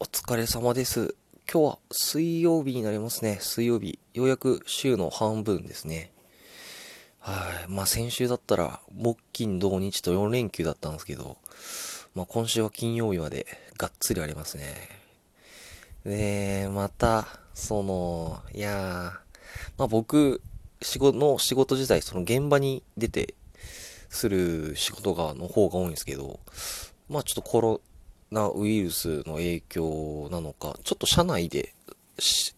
お疲れ様です。今日は水曜日になりますね。水曜日。ようやく週の半分ですね。はい。まあ先週だったら、木金土日と4連休だったんですけど、まあ今週は金曜日までがっつりありますね。で、また、その、いやー、まあ僕、仕事の仕事自体、その現場に出て、する仕事が、の方が多いんですけど、まあちょっとコロナウイルスの影響なのか、ちょっと社内で、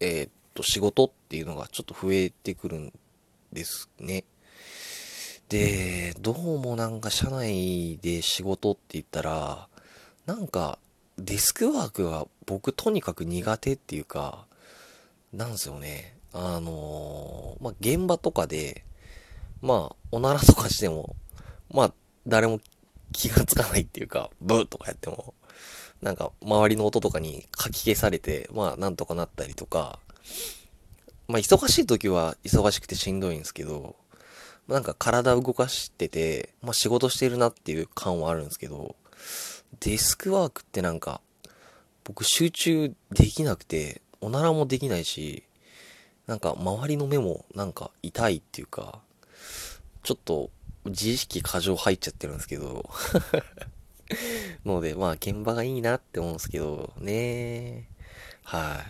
えーっと、仕事っていうのがちょっと増えてくるんですね。で、どうもなんか社内で仕事って言ったら、なんかデスクワークが僕とにかく苦手っていうか、なんですよね。あのーまあ、現場とかで、まあ、おならとかしても、まあ、誰も気がつかないっていうか、ブーとかやっても、なんか、周りの音とかにかき消されて、まあ、なんとかなったりとか、まあ、忙しい時は忙しくてしんどいんですけど、なんか体動かしてて、まあ、仕事してるなっていう感はあるんですけど、デスクワークってなんか、僕集中できなくて、おならもできないし、なんか周りの目もなんか痛いっていうか、ちょっと自意識過剰入っちゃってるんですけど、ので、まあ現場がいいなって思うんですけど、ねは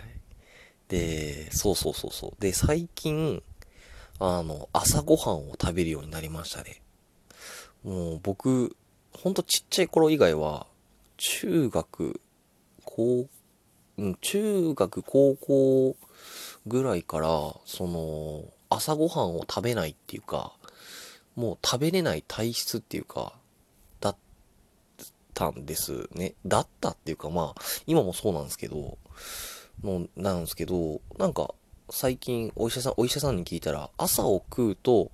い。で、そうそうそうそう。で、最近、あの、朝ごはんを食べるようになりましたね。もう僕、ほんとちっちゃい頃以外は、中学、高、うん、中学、高校ぐらいから、その、朝ごはんを食べないっていうか、もう食べれない体質っていうか、たんですね。だったっていうかまあ、今もそうなんですけど、もうなんですけど、なんか、最近お医者さん、お医者さんに聞いたら、朝を食うと、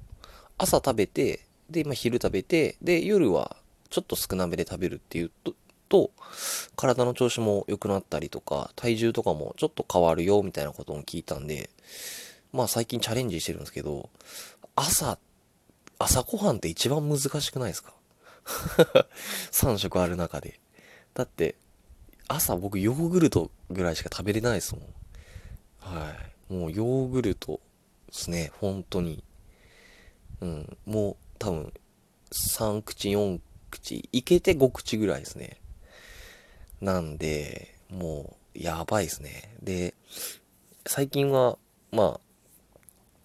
朝食べて、で、まあ昼食べて、で、夜はちょっと少なめで食べるっていうと、と、体の調子も良くなったりとか、体重とかもちょっと変わるよ、みたいなことも聞いたんで、まあ最近チャレンジしてるんですけど、朝、朝ごはんって一番難しくないですか？?3 食ある中で。だって、朝僕ヨーグルトぐらいしか食べれないですもん。はい。もうヨーグルトですね、本当に。うん、もう多分、3口、4口、いけて5口ぐらいですね。なんで、もう、やばいですね。で、最近は、まあ、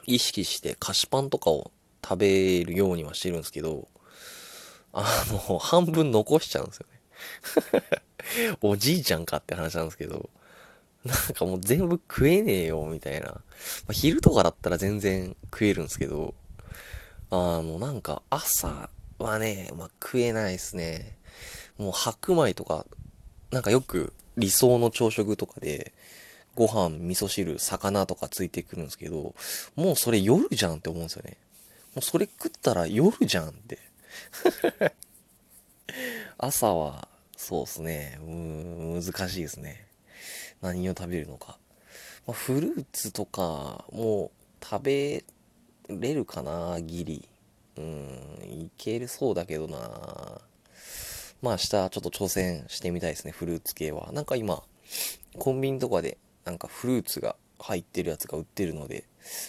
意識して菓子パンとかを食べるようにはしてるんですけど、あの、半分残しちゃうんですよね。おじいちゃんかって話なんですけど、なんかもう全部食えねえよ、みたいな。まあ、昼とかだったら全然食えるんですけど、あの、なんか朝はね、まあ、食えないですね。もう白米とか、なんかよく理想の朝食とかで、ご飯、味噌汁、魚とかついてくるんですけど、もうそれ夜じゃんって思うんですよね。もうそれ食ったら夜じゃんって。朝は、そうですね。うーん、難しいですね。何を食べるのか。まあ、フルーツとか、もう食べれるかな、ギリ。うん、いけるそうだけどな。まあ明日ちょっと挑戦してみたいですね、フルーツ系は。なんか今、コンビニとかでなんかフルーツが入ってるやつが売ってるので、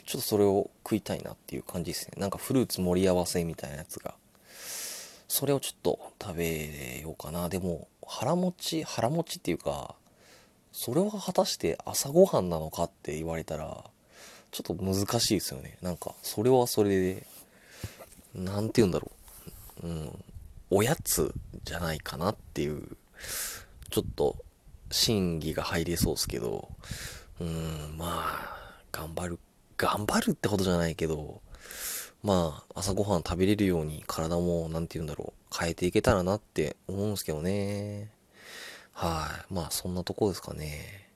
ちょっとそれを食いたいなっていう感じですね。なんかフルーツ盛り合わせみたいなやつが。それをちょっと食べようかな。でも、腹持ち、腹持ちっていうか、それは果たして朝ごはんなのかって言われたら、ちょっと難しいですよね。なんか、それはそれで、なんて言うんだろう。うん。おやつじゃないかなっていう、ちょっと、審議が入れそうですけど、うん、まあ、頑張る、頑張るってほどじゃないけど、まあ、朝ごはん食べれるように体も、なんて言うんだろう、変えていけたらなって思うんですけどね。はい。まあ、そんなとこですかね。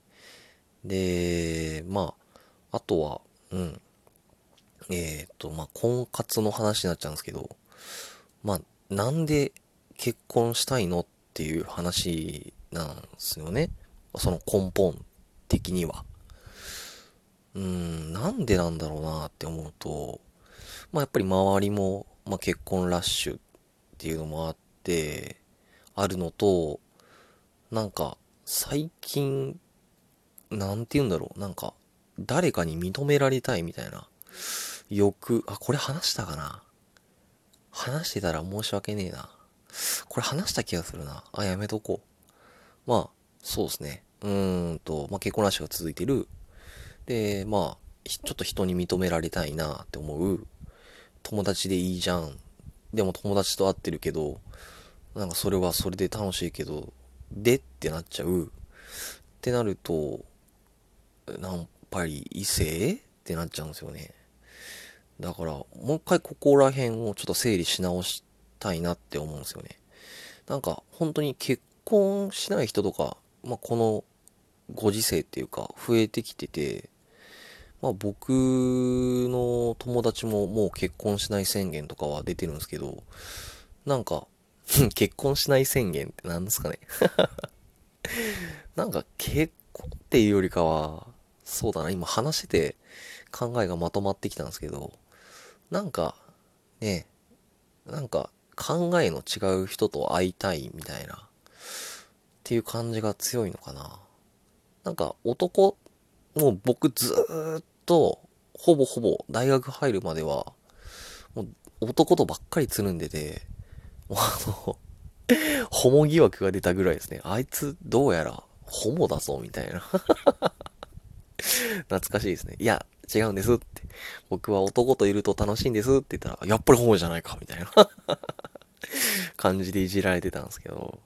で、まあ、あとは、うん。えっ、と、まあ、婚活の話になっちゃうんですけど、まあ、なんで結婚したいのっていう話なんですよね。その根本的には。うん、なんでなんだろうなって思うと、まあやっぱり周りも、まあ結婚ラッシュっていうのもあって、あるのと、なんか、最近、なんて言うんだろう。なんか、誰かに認められたいみたいな欲、あ、これ話したかな話してたら申し訳ねえな。これ話した気がするな。あ、やめとこう。まあ、そうですね。うーんと、まあ結婚ラッシュが続いてる。で、まあ、ちょっと人に認められたいなって思う。友達でいいじゃん。でも友達と会ってるけど、なんかそれはそれで楽しいけど、でってなっちゃう。ってなると、やっぱり異性？ってなっちゃうんですよね。だから、もう一回ここら辺をちょっと整理し直したいなって思うんですよね。なんか、本当に結婚しない人とか、まあ、このご時世っていうか、増えてきてて、まあ僕の友達ももう結婚しない宣言とかは出てるんですけど、なんか、結婚しない宣言って何ですかね なんか結婚っていうよりかは、そうだな、今話してて考えがまとまってきたんですけど、なんか、ね、なんか考えの違う人と会いたいみたいな、っていう感じが強いのかな。なんか男、もう僕ずーっと、ほぼほぼ大学入るまでは、もう男とばっかりつるんでて、もうあの、ホモ疑惑が出たぐらいですね。あいつどうやらホモだぞ、みたいな懐かしいですね。いや、違うんですって。僕は男といると楽しいんですって言ったら、やっぱりホモじゃないか、みたいな感じでいじられてたんですけど、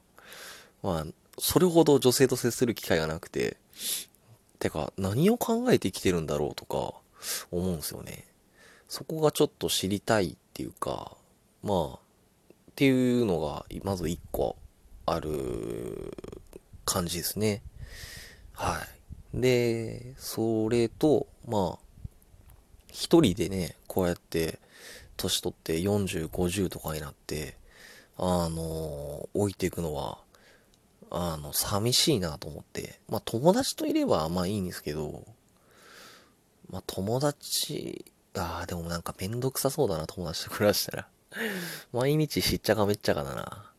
まあ、それほど女性と接する機会がなくて、てか、何を考えて生きてるんだろうとか、思うんですよね。そこがちょっと知りたいっていうか、まあ、っていうのが、まず一個ある感じですね。はい。で、それと、まあ、一人でね、こうやって、年取って40、50とかになって、あの、置いていくのは、あの、寂しいなと思って。まあ、友達といれば、まあいいんですけど、まあ、友達、ああ、でもなんかめんどくさそうだな、友達と暮らしたら。毎日しっちゃかめっちゃかだな。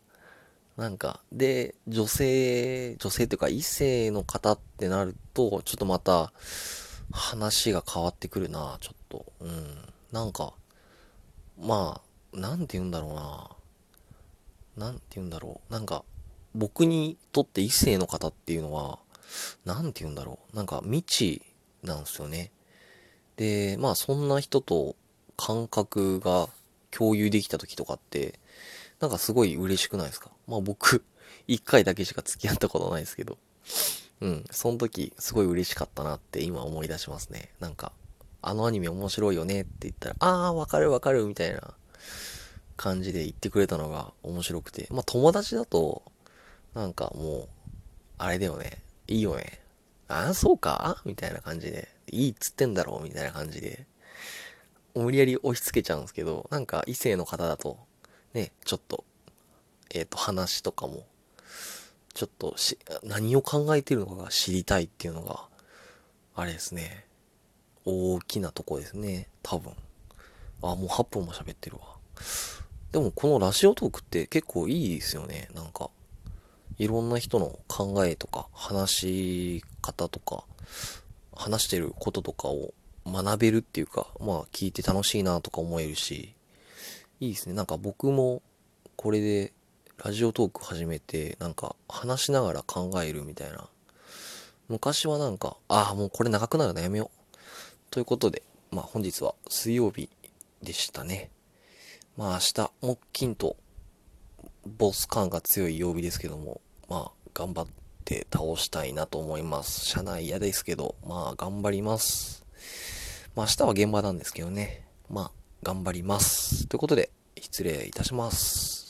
なんか、で、女性、女性っていうか異性の方ってなると、ちょっとまた話が変わってくるな、ちょっと。うん。なんか、まあ、なんて言うんだろうな。なんて言うんだろう。なんか、僕にとって異性の方っていうのは、なんて言うんだろう。なんか未知なんですよね。で、まあそんな人と感覚が共有できた時とかって、なんかすごい嬉しくないですか？まあ僕、一回だけしか付き合ったことないですけど。うん、その時、すごい嬉しかったなって今思い出しますね。なんか、あのアニメ面白いよねって言ったら、ああ、わかるわかるみたいな感じで言ってくれたのが面白くて。まあ友達だと、なんかもう、あれだよね。いいよね。ああ、そうか？みたいな感じで。いいっつってんだろうみたいな感じで。無理やり押し付けちゃうんですけど、なんか異性の方だと、ね、ちょっと、えっ、ー、と、話とかも、ちょっとし、何を考えてるのかが知りたいっていうのが、あれですね。大きなとこですね。多分。あ、もう8分も喋ってるわ。でもこのラジオトークって結構いいですよね。なんか。いろんな人の考えとか、話し方とか、話してることとかを学べるっていうか、まあ聞いて楽しいなとか思えるし、いいですね。なんか僕もこれでラジオトーク始めて、なんか話しながら考えるみたいな。昔はなんか、ああ、もうこれ長くなるのやめよう。ということで、まあ本日は水曜日でしたね。まあ明日、木金とボス感が強い曜日ですけども、まあ頑張って倒したいなと思います。車内嫌ですけど、まあ頑張ります。まあ明日は現場なんですけどね。まあ頑張ります。ということで、失礼いたします。